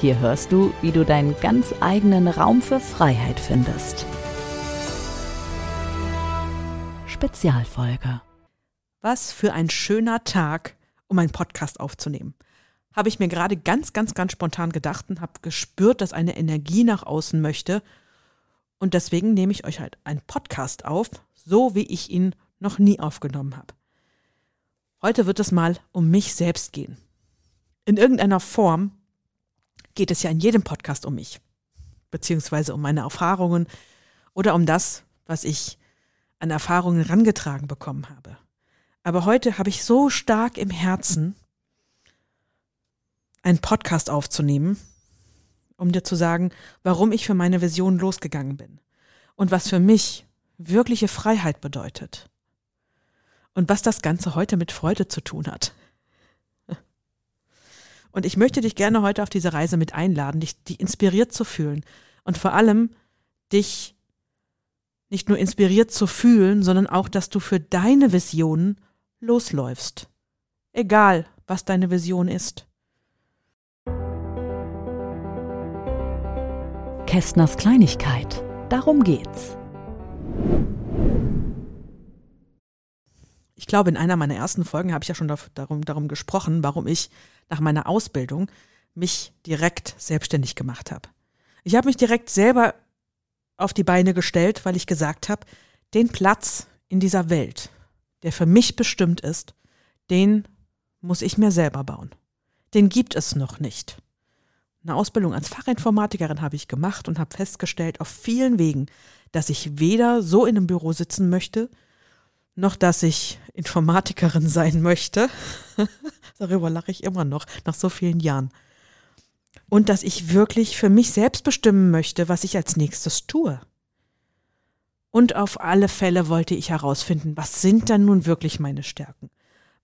hier hörst du, wie du deinen ganz eigenen Raum für Freiheit findest. Spezialfolge. Was für ein schöner Tag, um einen Podcast aufzunehmen. Habe ich mir gerade ganz, ganz, ganz spontan gedacht und habe gespürt, dass eine Energie nach außen möchte. Und deswegen nehme ich euch halt einen Podcast auf, so wie ich ihn noch nie aufgenommen habe. Heute wird es mal um mich selbst gehen. In irgendeiner Form geht es ja in jedem Podcast um mich, beziehungsweise um meine Erfahrungen oder um das, was ich an Erfahrungen rangetragen bekommen habe. Aber heute habe ich so stark im Herzen, einen Podcast aufzunehmen, um dir zu sagen, warum ich für meine Vision losgegangen bin und was für mich wirkliche Freiheit bedeutet und was das Ganze heute mit Freude zu tun hat. Und ich möchte dich gerne heute auf diese Reise mit einladen, dich, dich inspiriert zu fühlen und vor allem dich nicht nur inspiriert zu fühlen, sondern auch, dass du für deine Visionen losläufst. Egal, was deine Vision ist. Kästners Kleinigkeit. Darum geht's. Ich glaube, in einer meiner ersten Folgen habe ich ja schon darum, darum gesprochen, warum ich nach meiner Ausbildung mich direkt selbstständig gemacht habe. Ich habe mich direkt selber auf die Beine gestellt, weil ich gesagt habe, den Platz in dieser Welt, der für mich bestimmt ist, den muss ich mir selber bauen. Den gibt es noch nicht. Eine Ausbildung als Fachinformatikerin habe ich gemacht und habe festgestellt auf vielen Wegen, dass ich weder so in einem Büro sitzen möchte, noch dass ich Informatikerin sein möchte. Darüber lache ich immer noch, nach so vielen Jahren. Und dass ich wirklich für mich selbst bestimmen möchte, was ich als nächstes tue. Und auf alle Fälle wollte ich herausfinden, was sind dann nun wirklich meine Stärken?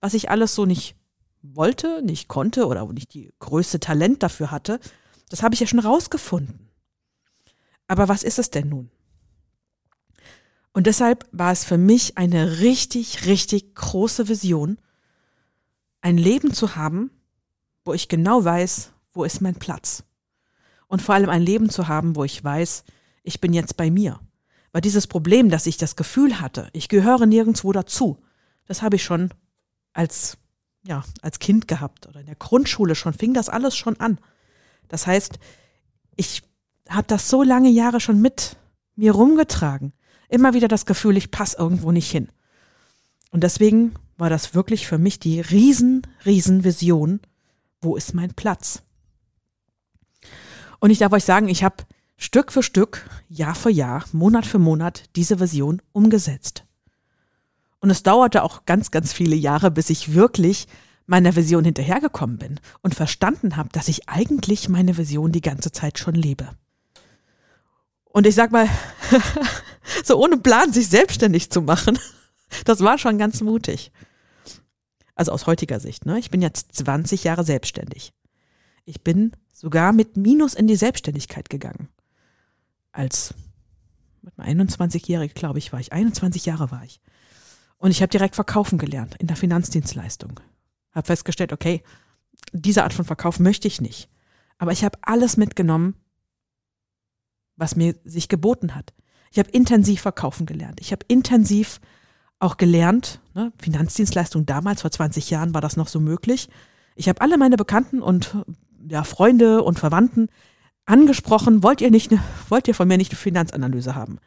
Was ich alles so nicht wollte, nicht konnte oder nicht die größte Talent dafür hatte, das habe ich ja schon rausgefunden. Aber was ist es denn nun? Und deshalb war es für mich eine richtig, richtig große Vision, ein Leben zu haben, wo ich genau weiß, wo ist mein Platz. Und vor allem ein Leben zu haben, wo ich weiß, ich bin jetzt bei mir. Weil dieses Problem, dass ich das Gefühl hatte, ich gehöre nirgendwo dazu, das habe ich schon als, ja, als Kind gehabt oder in der Grundschule schon, fing das alles schon an. Das heißt, ich habe das so lange Jahre schon mit mir rumgetragen immer wieder das Gefühl, ich passe irgendwo nicht hin. Und deswegen war das wirklich für mich die riesen, riesen Vision, wo ist mein Platz? Und ich darf euch sagen, ich habe Stück für Stück, Jahr für Jahr, Monat für Monat diese Vision umgesetzt. Und es dauerte auch ganz, ganz viele Jahre, bis ich wirklich meiner Vision hinterhergekommen bin und verstanden habe, dass ich eigentlich meine Vision die ganze Zeit schon lebe. Und ich sag mal, so ohne Plan sich selbstständig zu machen, das war schon ganz mutig. Also aus heutiger Sicht, ne? Ich bin jetzt 20 Jahre selbstständig. Ich bin sogar mit Minus in die Selbstständigkeit gegangen. Als 21-Jährige, glaube ich, war ich. 21 Jahre war ich. Und ich habe direkt verkaufen gelernt in der Finanzdienstleistung. Habe festgestellt, okay, diese Art von Verkauf möchte ich nicht. Aber ich habe alles mitgenommen, was mir sich geboten hat. Ich habe intensiv verkaufen gelernt. Ich habe intensiv auch gelernt, ne, Finanzdienstleistung damals, vor 20 Jahren war das noch so möglich. Ich habe alle meine Bekannten und ja, Freunde und Verwandten angesprochen, wollt ihr nicht, wollt ihr von mir nicht eine Finanzanalyse haben?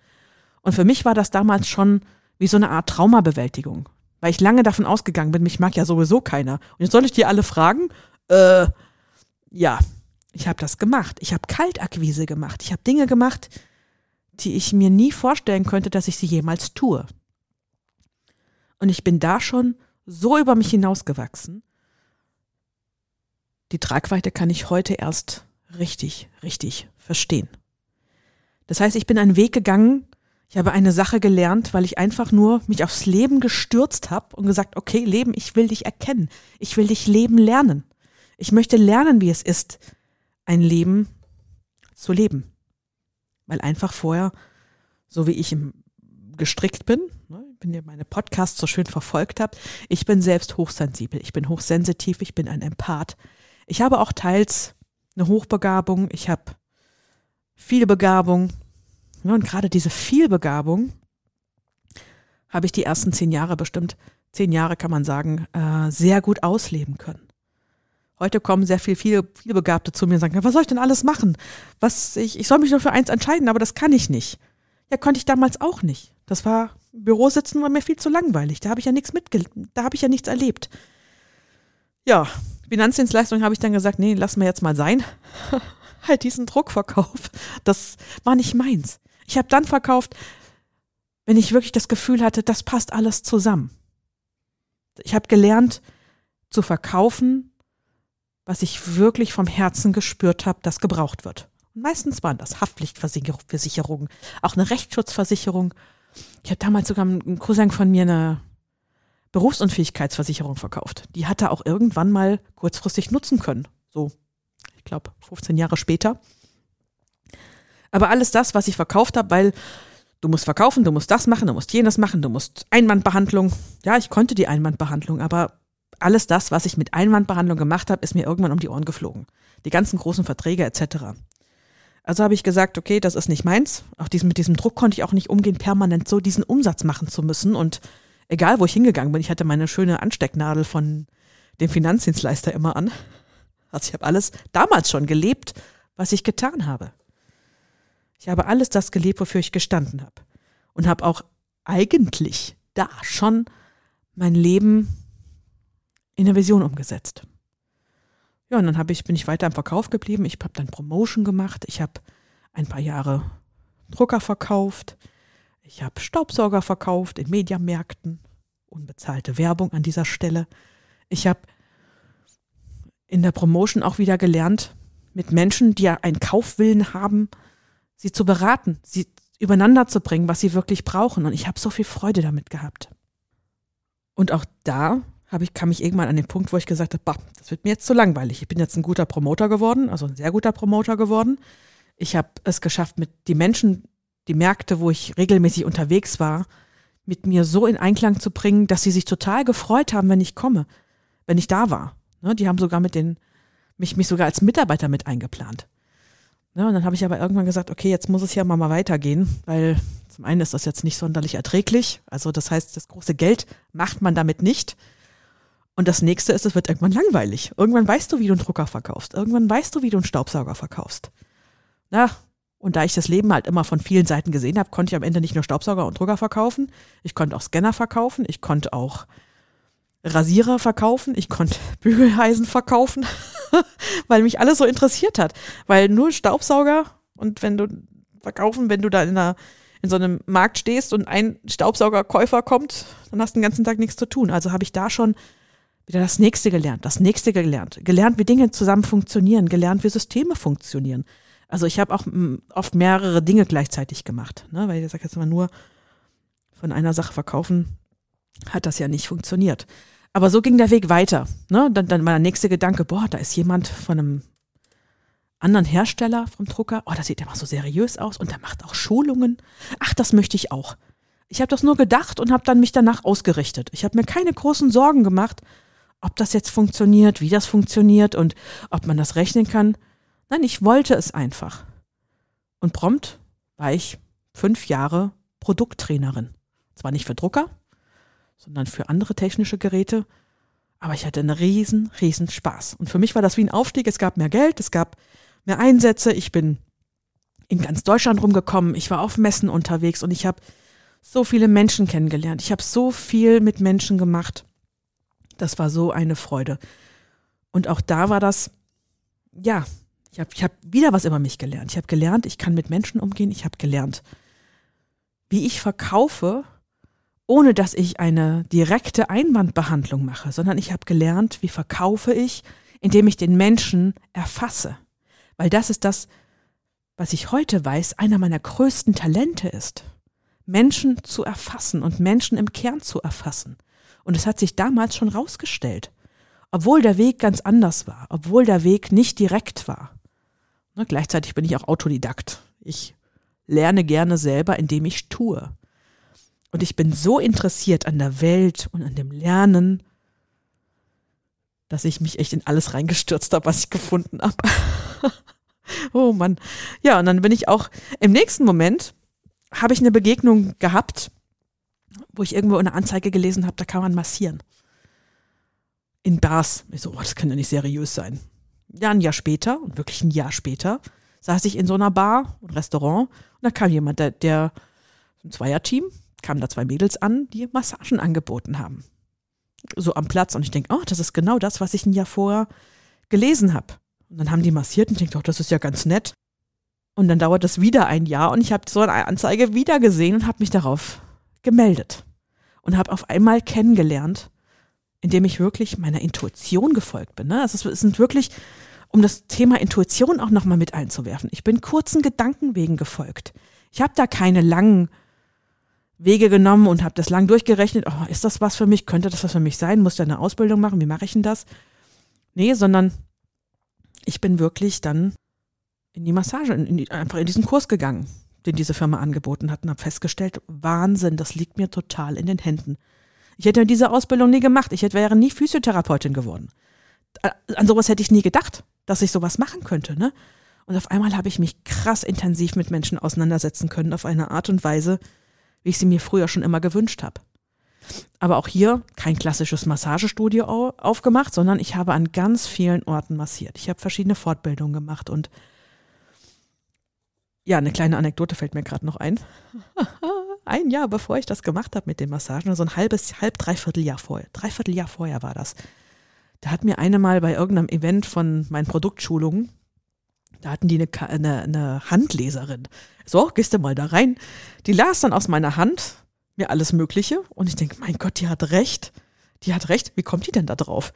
Und für mich war das damals schon wie so eine Art Traumabewältigung, weil ich lange davon ausgegangen bin, mich mag ja sowieso keiner. Und jetzt soll ich die alle fragen? Äh, ja, ich habe das gemacht. Ich habe Kaltakquise gemacht. Ich habe Dinge gemacht, die ich mir nie vorstellen könnte, dass ich sie jemals tue. Und ich bin da schon so über mich hinausgewachsen. Die Tragweite kann ich heute erst richtig, richtig verstehen. Das heißt, ich bin einen Weg gegangen, ich habe eine Sache gelernt, weil ich einfach nur mich aufs Leben gestürzt habe und gesagt, okay, Leben, ich will dich erkennen. Ich will dich leben lernen. Ich möchte lernen, wie es ist, ein Leben zu leben. Weil einfach vorher, so wie ich gestrickt bin, ne, wenn ihr meine Podcasts so schön verfolgt habt, ich bin selbst hochsensibel, ich bin hochsensitiv, ich bin ein Empath. Ich habe auch teils eine Hochbegabung, ich habe viel Begabung. Und gerade diese Vielbegabung habe ich die ersten zehn Jahre bestimmt, zehn Jahre kann man sagen, äh, sehr gut ausleben können. Heute kommen sehr viel, viele, viele Begabte zu mir und sagen, was soll ich denn alles machen? Was, ich, ich soll mich nur für eins entscheiden, aber das kann ich nicht. Ja, konnte ich damals auch nicht. Das war, Büro sitzen war mir viel zu langweilig. Da habe ich ja nichts mitge, da habe ich ja nichts erlebt. Ja, Finanzdienstleistung habe ich dann gesagt, nee, lass mir jetzt mal sein. halt diesen Druckverkauf. Das war nicht meins. Ich habe dann verkauft, wenn ich wirklich das Gefühl hatte, das passt alles zusammen. Ich habe gelernt zu verkaufen, was ich wirklich vom Herzen gespürt habe, das gebraucht wird. Und meistens waren das Haftpflichtversicherungen, auch eine Rechtsschutzversicherung. Ich habe damals sogar einem Cousin von mir eine Berufsunfähigkeitsversicherung verkauft. Die hat er auch irgendwann mal kurzfristig nutzen können. So, ich glaube, 15 Jahre später. Aber alles das, was ich verkauft habe, weil du musst verkaufen, du musst das machen, du musst jenes machen, du musst Einwandbehandlung. Ja, ich konnte die Einwandbehandlung, aber alles das, was ich mit Einwandbehandlung gemacht habe, ist mir irgendwann um die Ohren geflogen. Die ganzen großen Verträge etc. Also habe ich gesagt, okay, das ist nicht meins. Auch diesen, mit diesem Druck konnte ich auch nicht umgehen, permanent so diesen Umsatz machen zu müssen. Und egal, wo ich hingegangen bin, ich hatte meine schöne Anstecknadel von dem Finanzdienstleister immer an. Also ich habe alles damals schon gelebt, was ich getan habe. Ich habe alles das gelebt, wofür ich gestanden habe. Und habe auch eigentlich da schon mein Leben in der Vision umgesetzt. Ja, und dann habe ich, bin ich weiter im Verkauf geblieben. Ich habe dann Promotion gemacht. Ich habe ein paar Jahre Drucker verkauft. Ich habe Staubsauger verkauft in Mediamärkten. Unbezahlte Werbung an dieser Stelle. Ich habe in der Promotion auch wieder gelernt, mit Menschen, die ja einen Kaufwillen haben, sie zu beraten, sie übereinander zu bringen, was sie wirklich brauchen. Und ich habe so viel Freude damit gehabt. Und auch da habe ich, kam ich irgendwann an den Punkt, wo ich gesagt habe, das wird mir jetzt zu langweilig. Ich bin jetzt ein guter Promoter geworden, also ein sehr guter Promoter geworden. Ich habe es geschafft, mit die Menschen, die Märkte, wo ich regelmäßig unterwegs war, mit mir so in Einklang zu bringen, dass sie sich total gefreut haben, wenn ich komme, wenn ich da war. Ne, die haben sogar mit den, mich, mich sogar als Mitarbeiter mit eingeplant. Ne, und dann habe ich aber irgendwann gesagt, okay, jetzt muss es ja mal weitergehen, weil zum einen ist das jetzt nicht sonderlich erträglich. Also das heißt, das große Geld macht man damit nicht. Und das nächste ist, es wird irgendwann langweilig. Irgendwann weißt du, wie du einen Drucker verkaufst. Irgendwann weißt du, wie du einen Staubsauger verkaufst. Na, und da ich das Leben halt immer von vielen Seiten gesehen habe, konnte ich am Ende nicht nur Staubsauger und Drucker verkaufen. Ich konnte auch Scanner verkaufen. Ich konnte auch Rasierer verkaufen, ich konnte Bügeleisen verkaufen, weil mich alles so interessiert hat. Weil nur Staubsauger und wenn du verkaufen, wenn du da in, einer, in so einem Markt stehst und ein Staubsaugerkäufer kommt, dann hast du den ganzen Tag nichts zu tun. Also habe ich da schon wieder das nächste gelernt, das nächste gelernt, gelernt, wie Dinge zusammen funktionieren, gelernt, wie Systeme funktionieren. Also ich habe auch mm, oft mehrere Dinge gleichzeitig gemacht, ne? weil ich sage jetzt mal nur von einer Sache verkaufen, hat das ja nicht funktioniert. Aber so ging der Weg weiter. Ne? Dann, dann war der nächste Gedanke, boah, da ist jemand von einem anderen Hersteller vom Drucker. Oh, das sieht immer so seriös aus und der macht auch Schulungen. Ach, das möchte ich auch. Ich habe das nur gedacht und habe dann mich danach ausgerichtet. Ich habe mir keine großen Sorgen gemacht, ob das jetzt funktioniert, wie das funktioniert und ob man das rechnen kann. Nein, ich wollte es einfach. Und prompt war ich fünf Jahre Produkttrainerin. Zwar nicht für Drucker, sondern für andere technische Geräte. Aber ich hatte einen riesen, riesen Spaß. Und für mich war das wie ein Aufstieg. Es gab mehr Geld, es gab mehr Einsätze. Ich bin in ganz Deutschland rumgekommen. Ich war auf Messen unterwegs und ich habe so viele Menschen kennengelernt. Ich habe so viel mit Menschen gemacht. Das war so eine Freude. Und auch da war das, ja, ich habe ich hab wieder was über mich gelernt. Ich habe gelernt, ich kann mit Menschen umgehen. Ich habe gelernt, wie ich verkaufe ohne dass ich eine direkte Einwandbehandlung mache, sondern ich habe gelernt, wie verkaufe ich, indem ich den Menschen erfasse. Weil das ist das, was ich heute weiß, einer meiner größten Talente ist. Menschen zu erfassen und Menschen im Kern zu erfassen. Und es hat sich damals schon rausgestellt. Obwohl der Weg ganz anders war, obwohl der Weg nicht direkt war. Ne, gleichzeitig bin ich auch Autodidakt. Ich lerne gerne selber, indem ich tue. Und ich bin so interessiert an der Welt und an dem Lernen, dass ich mich echt in alles reingestürzt habe, was ich gefunden habe. oh Mann. Ja, und dann bin ich auch im nächsten Moment habe ich eine Begegnung gehabt, wo ich irgendwo eine Anzeige gelesen habe, da kann man massieren. In Bars. Ich so, oh, das kann ja nicht seriös sein. Ja, ein Jahr später, und wirklich ein Jahr später, saß ich in so einer Bar und Restaurant und da kam jemand, der, der ein Zweierteam, kamen da zwei Mädels an, die Massagen angeboten haben. So am Platz und ich denke, oh, das ist genau das, was ich ein Jahr vorher gelesen habe. Und dann haben die massiert und ich denke, oh, das ist ja ganz nett. Und dann dauert das wieder ein Jahr und ich habe so eine Anzeige wieder gesehen und habe mich darauf gemeldet und habe auf einmal kennengelernt, indem ich wirklich meiner Intuition gefolgt bin. Ne? Also es sind wirklich, um das Thema Intuition auch nochmal mit einzuwerfen. Ich bin kurzen Gedankenwegen gefolgt. Ich habe da keine langen Wege genommen und habe das lang durchgerechnet. Oh, ist das was für mich? Könnte das was für mich sein? Muss da eine Ausbildung machen? Wie mache ich denn das? Nee, sondern ich bin wirklich dann in die Massage, in die, einfach in diesen Kurs gegangen, den diese Firma angeboten hat und habe festgestellt, Wahnsinn, das liegt mir total in den Händen. Ich hätte diese Ausbildung nie gemacht. Ich hätte, wäre nie Physiotherapeutin geworden. An sowas hätte ich nie gedacht, dass ich sowas machen könnte. Ne? Und auf einmal habe ich mich krass intensiv mit Menschen auseinandersetzen können, auf eine Art und Weise, wie ich sie mir früher schon immer gewünscht habe. Aber auch hier kein klassisches Massagestudio aufgemacht, sondern ich habe an ganz vielen Orten massiert. Ich habe verschiedene Fortbildungen gemacht und ja, eine kleine Anekdote fällt mir gerade noch ein. ein Jahr bevor ich das gemacht habe mit den Massagen, also ein halbes, halb, dreiviertel Jahr vorher, dreiviertel Jahr vorher war das. Da hat mir eine mal bei irgendeinem Event von meinen Produktschulungen, da hatten die eine, eine, eine Handleserin. So, gehst du mal da rein. Die las dann aus meiner Hand mir alles Mögliche und ich denke, mein Gott, die hat recht. Die hat recht. Wie kommt die denn da drauf?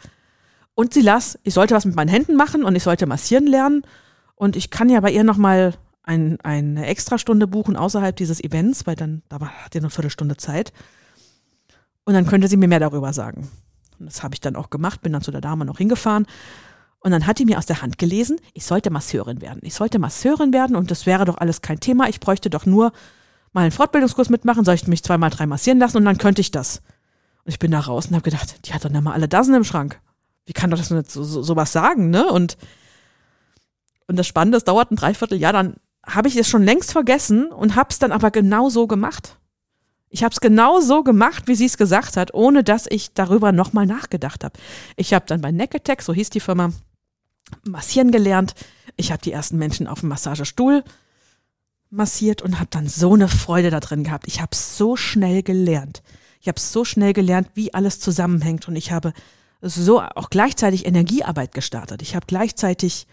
Und sie las, ich sollte was mit meinen Händen machen und ich sollte massieren lernen. Und ich kann ja bei ihr nochmal ein, eine Extrastunde buchen außerhalb dieses Events, weil dann, da hat ihr eine Viertelstunde Zeit. Und dann könnte sie mir mehr darüber sagen. Und das habe ich dann auch gemacht, bin dann zu der Dame noch hingefahren. Und dann hat die mir aus der Hand gelesen, ich sollte Masseurin werden. Ich sollte Masseurin werden und das wäre doch alles kein Thema. Ich bräuchte doch nur mal einen Fortbildungskurs mitmachen, soll ich mich zweimal drei massieren lassen und dann könnte ich das. Und ich bin da raus und habe gedacht, die hat doch nicht mal alle Dasen im Schrank. Wie kann doch das so, so, sowas sagen, ne? Und, und das Spannende, es dauert ein Dreivierteljahr, dann habe ich es schon längst vergessen und habe es dann aber genau so gemacht. Ich habe es genau so gemacht, wie sie es gesagt hat, ohne dass ich darüber nochmal nachgedacht habe. Ich habe dann bei Necketex, so hieß die Firma, massieren gelernt. Ich habe die ersten Menschen auf dem Massagestuhl massiert und habe dann so eine Freude da drin gehabt. Ich habe so schnell gelernt. Ich habe so schnell gelernt, wie alles zusammenhängt und ich habe so auch gleichzeitig Energiearbeit gestartet. Ich habe gleichzeitig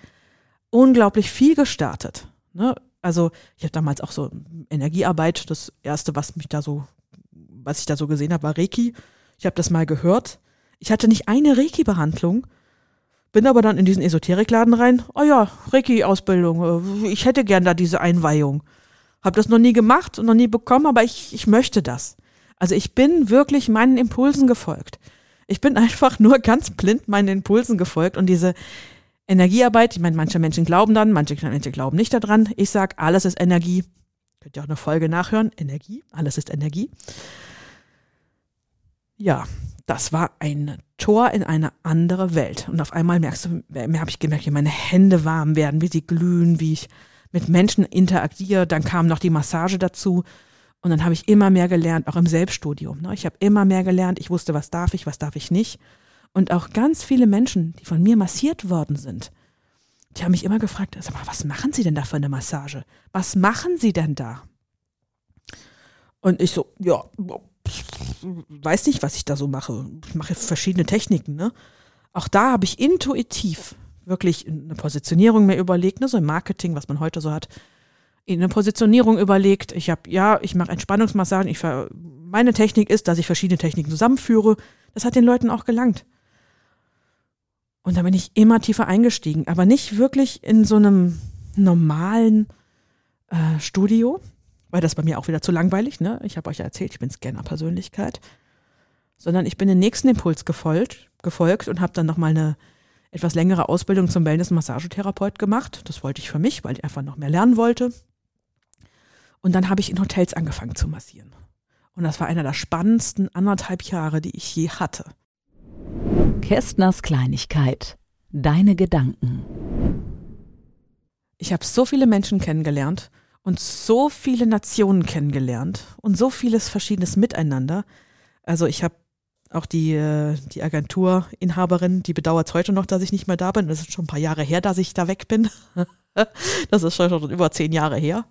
unglaublich viel gestartet. Ne? Also ich habe damals auch so Energiearbeit, das erste, was mich da so, was ich da so gesehen habe, war Reiki. Ich habe das mal gehört. Ich hatte nicht eine Reiki-Behandlung, bin aber dann in diesen Esoterikladen rein. Oh ja, Reiki-Ausbildung. Ich hätte gern da diese Einweihung. Hab das noch nie gemacht und noch nie bekommen, aber ich, ich möchte das. Also ich bin wirklich meinen Impulsen gefolgt. Ich bin einfach nur ganz blind meinen Impulsen gefolgt und diese Energiearbeit, ich meine, manche Menschen glauben dann, manche Menschen glauben nicht daran. Ich sage, alles ist Energie. Könnt ihr auch eine Folge nachhören. Energie, alles ist Energie. Ja, das war ein Tor in eine andere Welt. Und auf einmal merkst du, mir habe ich gemerkt, wie meine Hände warm werden, wie sie glühen, wie ich mit Menschen interagiere. Dann kam noch die Massage dazu. Und dann habe ich immer mehr gelernt, auch im Selbststudium. Ne? Ich habe immer mehr gelernt. Ich wusste, was darf ich, was darf ich nicht. Und auch ganz viele Menschen, die von mir massiert worden sind, die haben mich immer gefragt, sag mal, was machen Sie denn da für eine Massage? Was machen Sie denn da? Und ich so, ja, weiß nicht, was ich da so mache. Ich mache verschiedene Techniken, ne? Auch da habe ich intuitiv wirklich eine Positionierung mir überlegt, ne, so im Marketing, was man heute so hat, in eine Positionierung überlegt. Ich habe, ja, ich mache Entspannungsmassagen. Ich, meine Technik ist, dass ich verschiedene Techniken zusammenführe. Das hat den Leuten auch gelangt. Und da bin ich immer tiefer eingestiegen, aber nicht wirklich in so einem normalen äh, Studio, weil das bei mir auch wieder zu langweilig, ne? Ich habe euch ja erzählt, ich bin Scanner-Persönlichkeit, sondern ich bin den nächsten Impuls gefolgt, gefolgt und habe dann nochmal eine etwas längere Ausbildung zum Wellness-Massagetherapeut gemacht. Das wollte ich für mich, weil ich einfach noch mehr lernen wollte. Und dann habe ich in Hotels angefangen zu massieren. Und das war einer der spannendsten anderthalb Jahre, die ich je hatte. Kästners Kleinigkeit. Deine Gedanken. Ich habe so viele Menschen kennengelernt und so viele Nationen kennengelernt und so vieles verschiedenes miteinander. Also ich habe auch die, äh, die Agenturinhaberin, die bedauert heute noch, dass ich nicht mehr da bin. Das ist schon ein paar Jahre her, dass ich da weg bin. das ist schon über zehn Jahre her.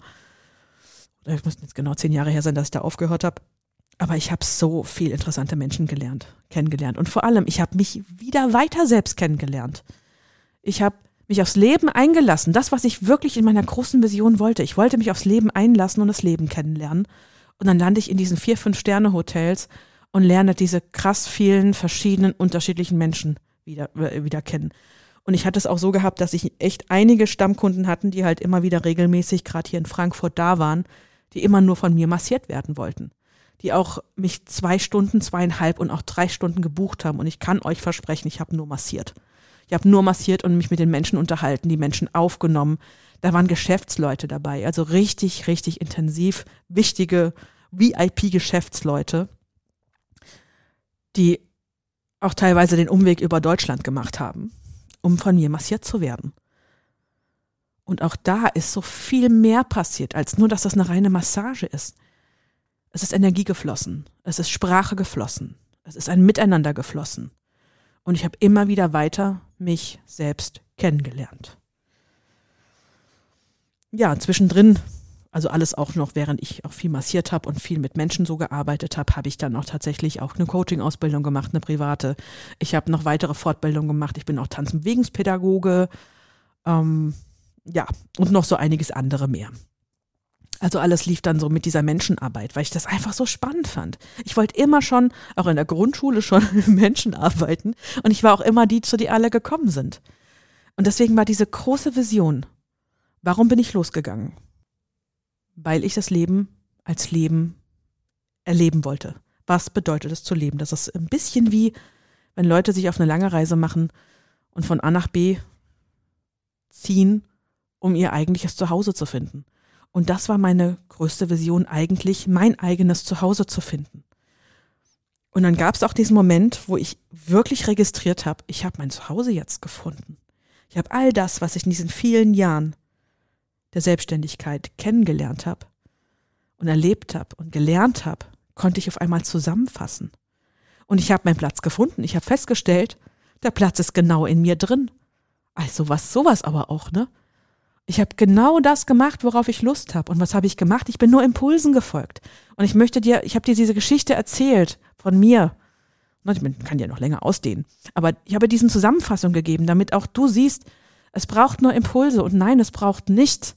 Es müssten jetzt genau zehn Jahre her sein, dass ich da aufgehört habe. Aber ich habe so viel interessante Menschen gelernt, kennengelernt. Und vor allem, ich habe mich wieder weiter selbst kennengelernt. Ich habe mich aufs Leben eingelassen. Das, was ich wirklich in meiner großen Vision wollte. Ich wollte mich aufs Leben einlassen und das Leben kennenlernen. Und dann lande ich in diesen vier, fünf Sterne Hotels und lerne diese krass vielen verschiedenen, unterschiedlichen Menschen wieder, äh, wieder kennen. Und ich hatte es auch so gehabt, dass ich echt einige Stammkunden hatten, die halt immer wieder regelmäßig, gerade hier in Frankfurt, da waren, die immer nur von mir massiert werden wollten die auch mich zwei Stunden, zweieinhalb und auch drei Stunden gebucht haben. Und ich kann euch versprechen, ich habe nur massiert. Ich habe nur massiert und mich mit den Menschen unterhalten, die Menschen aufgenommen. Da waren Geschäftsleute dabei, also richtig, richtig intensiv wichtige VIP-Geschäftsleute, die auch teilweise den Umweg über Deutschland gemacht haben, um von mir massiert zu werden. Und auch da ist so viel mehr passiert, als nur, dass das eine reine Massage ist. Es ist Energie geflossen. Es ist Sprache geflossen. Es ist ein Miteinander geflossen. Und ich habe immer wieder weiter mich selbst kennengelernt. Ja, zwischendrin, also alles auch noch, während ich auch viel massiert habe und viel mit Menschen so gearbeitet habe, habe ich dann auch tatsächlich auch eine Coaching-Ausbildung gemacht, eine private. Ich habe noch weitere Fortbildungen gemacht. Ich bin auch Tanz- und Bewegungspädagoge. Ähm, ja, und noch so einiges andere mehr. Also alles lief dann so mit dieser Menschenarbeit, weil ich das einfach so spannend fand. Ich wollte immer schon, auch in der Grundschule schon mit Menschen arbeiten und ich war auch immer die, zu die alle gekommen sind. Und deswegen war diese große Vision, warum bin ich losgegangen? Weil ich das Leben als Leben erleben wollte. Was bedeutet es zu leben? Das ist ein bisschen wie, wenn Leute sich auf eine lange Reise machen und von A nach B ziehen, um ihr eigentliches Zuhause zu finden. Und das war meine größte Vision eigentlich, mein eigenes Zuhause zu finden. Und dann gab es auch diesen Moment, wo ich wirklich registriert habe, ich habe mein Zuhause jetzt gefunden. Ich habe all das, was ich in diesen vielen Jahren der Selbstständigkeit kennengelernt habe und erlebt habe und gelernt habe, konnte ich auf einmal zusammenfassen. Und ich habe meinen Platz gefunden. Ich habe festgestellt, der Platz ist genau in mir drin. Also was sowas aber auch, ne? Ich habe genau das gemacht, worauf ich Lust habe. Und was habe ich gemacht? Ich bin nur Impulsen gefolgt. Und ich möchte dir, ich habe dir diese Geschichte erzählt von mir. Ich kann dir noch länger ausdehnen. Aber ich habe diesen Zusammenfassung gegeben, damit auch du siehst, es braucht nur Impulse. Und nein, es braucht nicht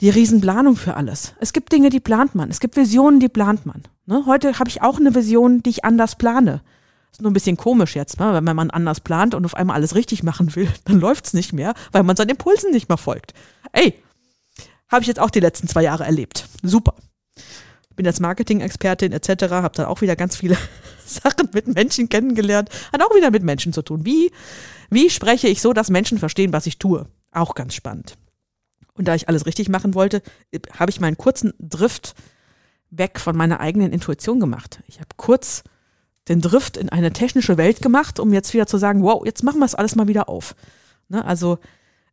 die Riesenplanung für alles. Es gibt Dinge, die plant man. Es gibt Visionen, die plant man. Ne? Heute habe ich auch eine Vision, die ich anders plane. Ist nur ein bisschen komisch jetzt, ne? wenn man anders plant und auf einmal alles richtig machen will, dann läuft's nicht mehr, weil man seinen Impulsen nicht mehr folgt. Ey, habe ich jetzt auch die letzten zwei Jahre erlebt. Super. Bin jetzt Marketing-Expertin etc., habe dann auch wieder ganz viele Sachen mit Menschen kennengelernt, hat auch wieder mit Menschen zu tun. Wie, wie spreche ich so, dass Menschen verstehen, was ich tue? Auch ganz spannend. Und da ich alles richtig machen wollte, habe ich meinen kurzen Drift weg von meiner eigenen Intuition gemacht. Ich habe kurz den Drift in eine technische Welt gemacht, um jetzt wieder zu sagen, wow, jetzt machen wir es alles mal wieder auf. Ne? Also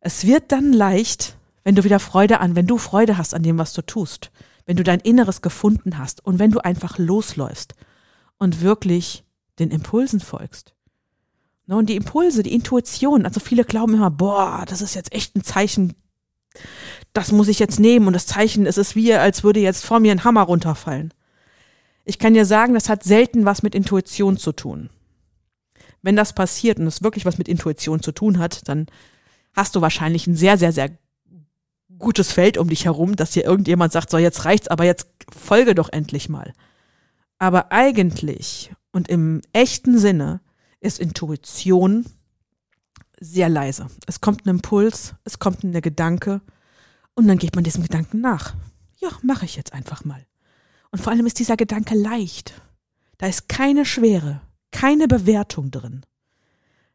es wird dann leicht, wenn du wieder Freude an, wenn du Freude hast an dem, was du tust, wenn du dein Inneres gefunden hast und wenn du einfach losläufst und wirklich den Impulsen folgst. Ne? Und die Impulse, die Intuition, also viele glauben immer, boah, das ist jetzt echt ein Zeichen, das muss ich jetzt nehmen und das Zeichen, es ist wie, als würde jetzt vor mir ein Hammer runterfallen. Ich kann dir sagen, das hat selten was mit Intuition zu tun. Wenn das passiert und es wirklich was mit Intuition zu tun hat, dann hast du wahrscheinlich ein sehr, sehr, sehr gutes Feld um dich herum, dass dir irgendjemand sagt, so jetzt reicht's, aber jetzt folge doch endlich mal. Aber eigentlich und im echten Sinne ist Intuition sehr leise. Es kommt ein Impuls, es kommt ein Gedanke und dann geht man diesem Gedanken nach. Ja, mache ich jetzt einfach mal. Und vor allem ist dieser Gedanke leicht. Da ist keine Schwere, keine Bewertung drin.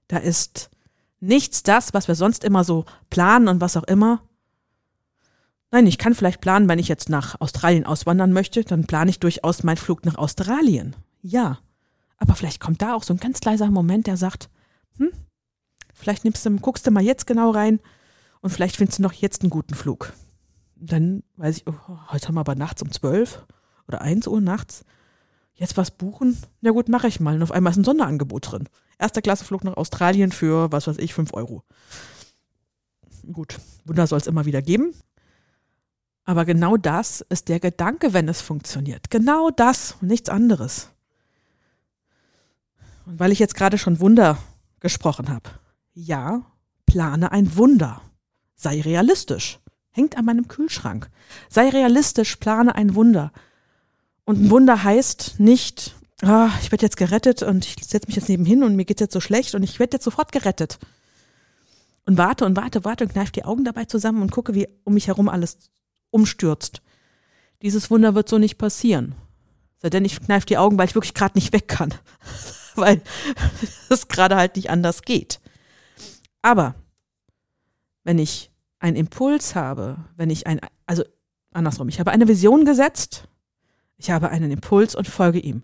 Da ist nichts das, was wir sonst immer so planen und was auch immer. Nein, ich kann vielleicht planen, wenn ich jetzt nach Australien auswandern möchte, dann plane ich durchaus meinen Flug nach Australien. Ja. Aber vielleicht kommt da auch so ein ganz leiser Moment, der sagt, hm, vielleicht nimmst du, guckst du mal jetzt genau rein und vielleicht findest du noch jetzt einen guten Flug. Dann weiß ich, oh, heute haben wir aber nachts um zwölf oder eins Uhr nachts. Jetzt was buchen? Na gut, mache ich mal. Und auf einmal ist ein Sonderangebot drin. Erster Klasseflug nach Australien für, was weiß ich, fünf Euro. Gut, Wunder soll es immer wieder geben. Aber genau das ist der Gedanke, wenn es funktioniert. Genau das und nichts anderes. Und weil ich jetzt gerade schon Wunder gesprochen habe. Ja, plane ein Wunder. Sei realistisch. Hängt an meinem Kühlschrank. Sei realistisch, plane ein Wunder. Und ein Wunder heißt nicht, ah, ich werde jetzt gerettet und ich setze mich jetzt nebenhin und mir geht's jetzt so schlecht und ich werde jetzt sofort gerettet. Und warte und warte, warte und kneife die Augen dabei zusammen und gucke, wie um mich herum alles umstürzt. Dieses Wunder wird so nicht passieren. Sei denn, ich kneife die Augen, weil ich wirklich gerade nicht weg kann. weil es gerade halt nicht anders geht. Aber wenn ich einen Impuls habe, wenn ich ein, also andersrum, ich habe eine Vision gesetzt, ich habe einen Impuls und folge ihm,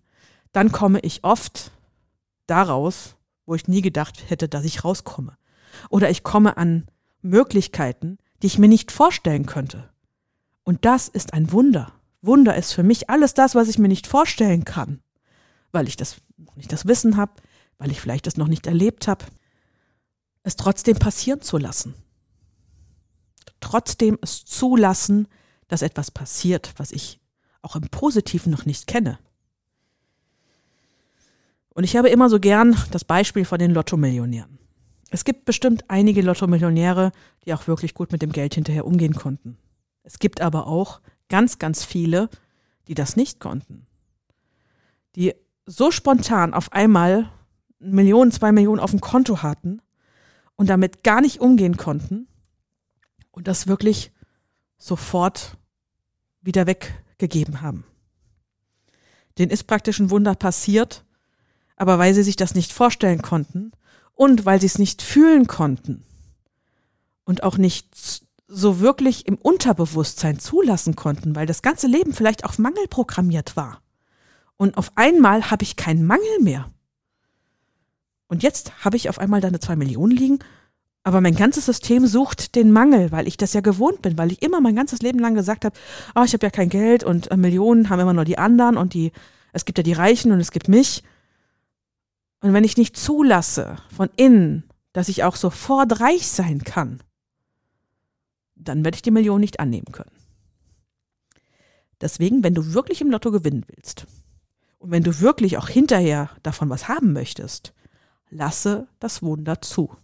dann komme ich oft daraus, wo ich nie gedacht hätte, dass ich rauskomme. Oder ich komme an Möglichkeiten, die ich mir nicht vorstellen könnte. Und das ist ein Wunder. Wunder ist für mich alles das, was ich mir nicht vorstellen kann, weil ich das noch nicht das Wissen habe, weil ich vielleicht das noch nicht erlebt habe, es trotzdem passieren zu lassen. Trotzdem es zulassen, dass etwas passiert, was ich auch im Positiven noch nicht kenne. Und ich habe immer so gern das Beispiel von den Lottomillionären. Es gibt bestimmt einige Lottomillionäre, die auch wirklich gut mit dem Geld hinterher umgehen konnten. Es gibt aber auch ganz, ganz viele, die das nicht konnten. Die so spontan auf einmal Millionen, zwei Millionen auf dem Konto hatten und damit gar nicht umgehen konnten und das wirklich sofort wieder weggegeben haben. Den ist praktisch ein Wunder passiert, aber weil sie sich das nicht vorstellen konnten und weil sie es nicht fühlen konnten und auch nicht so wirklich im Unterbewusstsein zulassen konnten, weil das ganze Leben vielleicht auf Mangel programmiert war. Und auf einmal habe ich keinen Mangel mehr. Und jetzt habe ich auf einmal da eine zwei Millionen liegen, aber mein ganzes System sucht den Mangel, weil ich das ja gewohnt bin, weil ich immer mein ganzes Leben lang gesagt habe, oh, ich habe ja kein Geld und äh, Millionen haben immer nur die anderen und die, es gibt ja die Reichen und es gibt mich. Und wenn ich nicht zulasse von innen, dass ich auch sofort reich sein kann, dann werde ich die Million nicht annehmen können. Deswegen, wenn du wirklich im Lotto gewinnen willst und wenn du wirklich auch hinterher davon was haben möchtest, lasse das Wunder zu.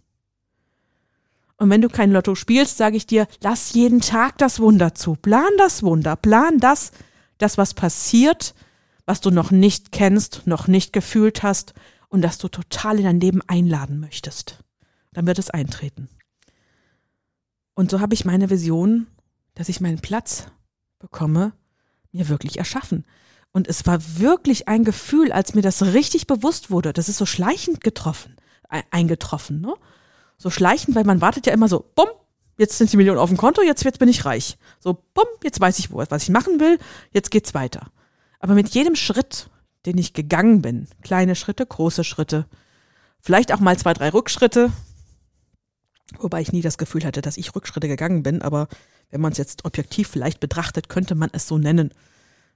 Und wenn du kein Lotto spielst, sage ich dir, lass jeden Tag das Wunder zu. Plan das Wunder, plan das, das was passiert, was du noch nicht kennst, noch nicht gefühlt hast und das du total in dein Leben einladen möchtest. Dann wird es eintreten. Und so habe ich meine Vision, dass ich meinen Platz bekomme, mir wirklich erschaffen. Und es war wirklich ein Gefühl, als mir das richtig bewusst wurde. Das ist so schleichend getroffen, eingetroffen, ne? So schleichend, weil man wartet ja immer so, bumm, jetzt sind die Millionen auf dem Konto, jetzt, jetzt bin ich reich. So, bumm, jetzt weiß ich, was ich machen will, jetzt geht's weiter. Aber mit jedem Schritt, den ich gegangen bin, kleine Schritte, große Schritte, vielleicht auch mal zwei, drei Rückschritte, Wobei ich nie das Gefühl hatte, dass ich Rückschritte gegangen bin, aber wenn man es jetzt objektiv vielleicht betrachtet, könnte man es so nennen.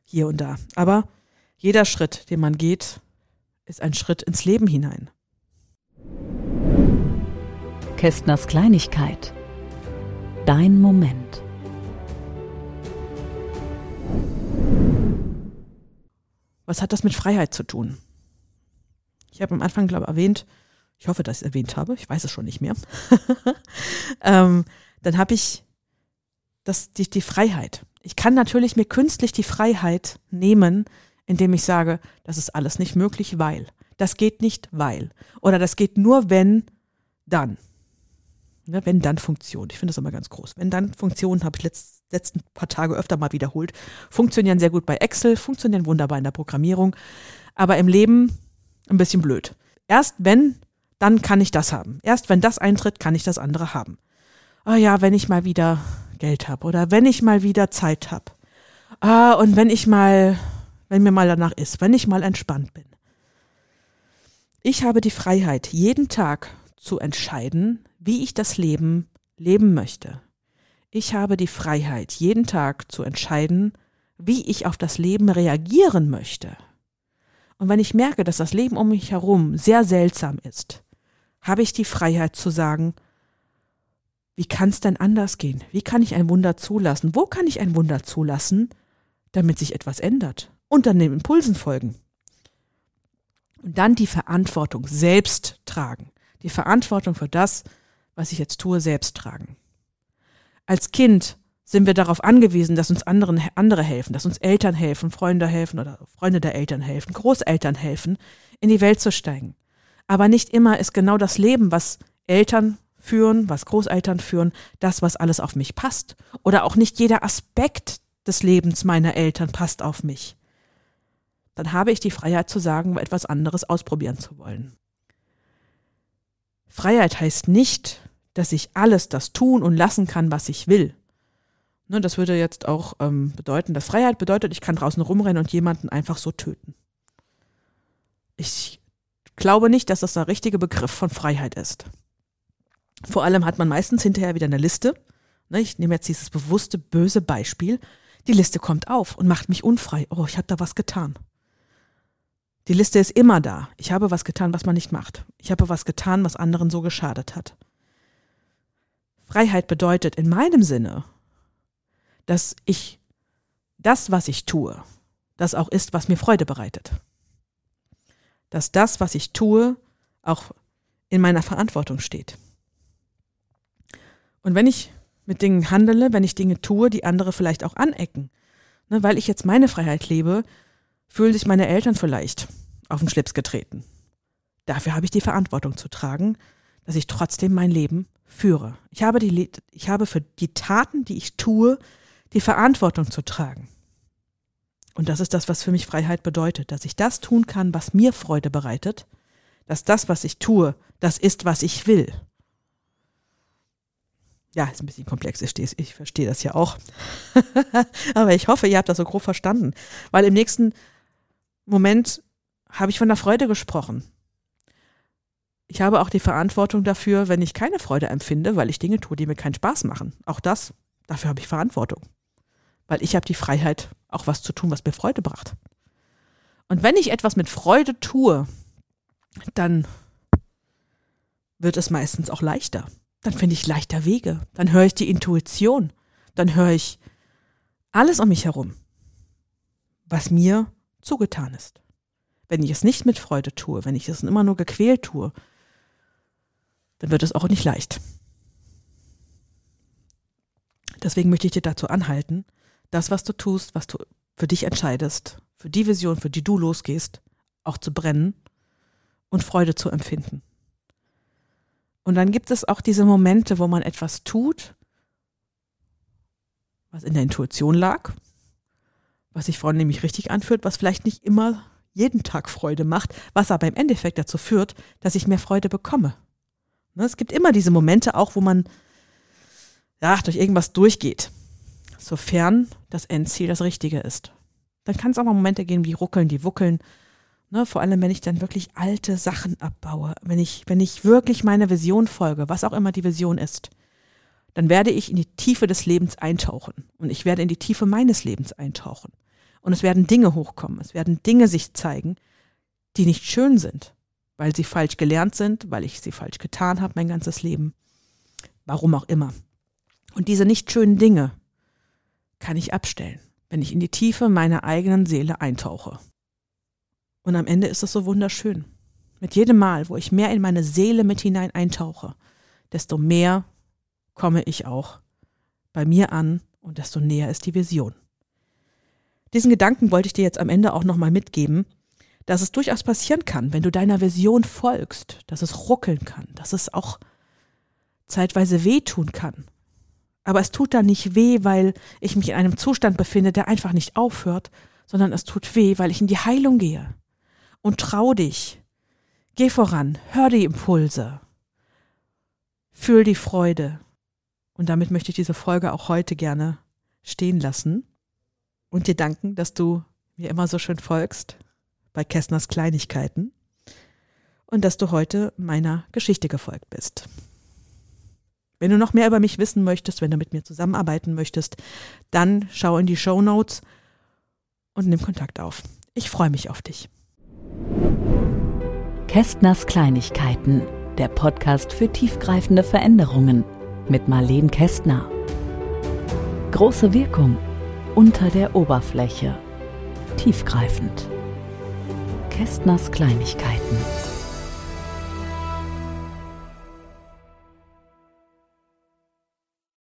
Hier und da. Aber jeder Schritt, den man geht, ist ein Schritt ins Leben hinein. Kästners Kleinigkeit. Dein Moment. Was hat das mit Freiheit zu tun? Ich habe am Anfang, glaube ich, erwähnt, ich hoffe, dass ich es erwähnt habe, ich weiß es schon nicht mehr, ähm, dann habe ich das, die, die Freiheit. Ich kann natürlich mir künstlich die Freiheit nehmen, indem ich sage, das ist alles nicht möglich, weil. Das geht nicht, weil. Oder das geht nur, wenn, dann. Ne, wenn dann Funktion. Ich finde das immer ganz groß. Wenn dann Funktionen habe ich letzt, letzten paar Tage öfter mal wiederholt. Funktionieren sehr gut bei Excel, funktionieren wunderbar in der Programmierung, aber im Leben ein bisschen blöd. Erst wenn, dann kann ich das haben. Erst wenn das eintritt, kann ich das andere haben. Ah oh ja, wenn ich mal wieder Geld habe oder wenn ich mal wieder Zeit habe. Ah, und wenn ich mal, wenn mir mal danach ist, wenn ich mal entspannt bin. Ich habe die Freiheit, jeden Tag zu entscheiden, wie ich das Leben leben möchte. Ich habe die Freiheit, jeden Tag zu entscheiden, wie ich auf das Leben reagieren möchte. Und wenn ich merke, dass das Leben um mich herum sehr seltsam ist, habe ich die Freiheit zu sagen, wie kann es denn anders gehen? Wie kann ich ein Wunder zulassen? Wo kann ich ein Wunder zulassen, damit sich etwas ändert? Und dann den Impulsen folgen. Und dann die Verantwortung selbst tragen. Die Verantwortung für das, was ich jetzt tue, selbst tragen. Als Kind sind wir darauf angewiesen, dass uns anderen, andere helfen, dass uns Eltern helfen, Freunde helfen oder Freunde der Eltern helfen, Großeltern helfen, in die Welt zu steigen. Aber nicht immer ist genau das Leben, was Eltern führen, was Großeltern führen, das, was alles auf mich passt. Oder auch nicht jeder Aspekt des Lebens meiner Eltern passt auf mich. Dann habe ich die Freiheit zu sagen, etwas anderes ausprobieren zu wollen. Freiheit heißt nicht, dass ich alles das tun und lassen kann, was ich will. Ne, das würde jetzt auch ähm, bedeuten, dass Freiheit bedeutet, ich kann draußen rumrennen und jemanden einfach so töten. Ich glaube nicht, dass das der richtige Begriff von Freiheit ist. Vor allem hat man meistens hinterher wieder eine Liste. Ne, ich nehme jetzt dieses bewusste, böse Beispiel. Die Liste kommt auf und macht mich unfrei. Oh, ich habe da was getan. Die Liste ist immer da. Ich habe was getan, was man nicht macht. Ich habe was getan, was anderen so geschadet hat. Freiheit bedeutet in meinem Sinne, dass ich das, was ich tue, das auch ist, was mir Freude bereitet. Dass das, was ich tue, auch in meiner Verantwortung steht. Und wenn ich mit Dingen handele, wenn ich Dinge tue, die andere vielleicht auch anecken, ne, weil ich jetzt meine Freiheit lebe, fühlen sich meine Eltern vielleicht auf den Schlips getreten. Dafür habe ich die Verantwortung zu tragen, dass ich trotzdem mein Leben führe. Ich habe, die, ich habe für die Taten, die ich tue, die Verantwortung zu tragen. Und das ist das, was für mich Freiheit bedeutet, dass ich das tun kann, was mir Freude bereitet, dass das, was ich tue, das ist, was ich will. Ja, ist ein bisschen komplex, ich, ich verstehe das ja auch. Aber ich hoffe, ihr habt das so grob verstanden. Weil im nächsten Moment habe ich von der Freude gesprochen. Ich habe auch die Verantwortung dafür, wenn ich keine Freude empfinde, weil ich Dinge tue, die mir keinen Spaß machen. Auch das, dafür habe ich Verantwortung. Weil ich habe die Freiheit, auch was zu tun, was mir Freude bracht. Und wenn ich etwas mit Freude tue, dann wird es meistens auch leichter. Dann finde ich leichter Wege. Dann höre ich die Intuition. Dann höre ich alles um mich herum, was mir zugetan ist. Wenn ich es nicht mit Freude tue, wenn ich es immer nur gequält tue, dann wird es auch nicht leicht. Deswegen möchte ich dir dazu anhalten, das, was du tust, was du für dich entscheidest, für die Vision, für die du losgehst, auch zu brennen und Freude zu empfinden. Und dann gibt es auch diese Momente, wo man etwas tut, was in der Intuition lag, was sich vorhin nämlich richtig anfühlt, was vielleicht nicht immer jeden Tag Freude macht, was aber im Endeffekt dazu führt, dass ich mehr Freude bekomme. Ne, es gibt immer diese Momente auch, wo man ja, durch irgendwas durchgeht, sofern das Endziel das Richtige ist. Dann kann es auch mal Momente gehen wie ruckeln, die wuckeln. Ne, vor allem, wenn ich dann wirklich alte Sachen abbaue, wenn ich, wenn ich wirklich meiner Vision folge, was auch immer die Vision ist, dann werde ich in die Tiefe des Lebens eintauchen und ich werde in die Tiefe meines Lebens eintauchen. Und es werden Dinge hochkommen, es werden Dinge sich zeigen, die nicht schön sind, weil sie falsch gelernt sind, weil ich sie falsch getan habe mein ganzes Leben, warum auch immer. Und diese nicht schönen Dinge kann ich abstellen, wenn ich in die Tiefe meiner eigenen Seele eintauche. Und am Ende ist es so wunderschön. Mit jedem Mal, wo ich mehr in meine Seele mit hinein eintauche, desto mehr komme ich auch bei mir an und desto näher ist die Vision. Diesen Gedanken wollte ich dir jetzt am Ende auch nochmal mitgeben, dass es durchaus passieren kann, wenn du deiner Vision folgst, dass es ruckeln kann, dass es auch zeitweise wehtun kann. Aber es tut da nicht weh, weil ich mich in einem Zustand befinde, der einfach nicht aufhört, sondern es tut weh, weil ich in die Heilung gehe. Und trau dich. Geh voran, hör die Impulse. Fühl die Freude. Und damit möchte ich diese Folge auch heute gerne stehen lassen und dir danken, dass du mir immer so schön folgst bei Kästners Kleinigkeiten und dass du heute meiner Geschichte gefolgt bist. Wenn du noch mehr über mich wissen möchtest, wenn du mit mir zusammenarbeiten möchtest, dann schau in die Show Notes und nimm Kontakt auf. Ich freue mich auf dich. Kästners Kleinigkeiten, der Podcast für tiefgreifende Veränderungen mit Marleen Kästner. Große Wirkung unter der Oberfläche. Tiefgreifend. Kästners Kleinigkeiten.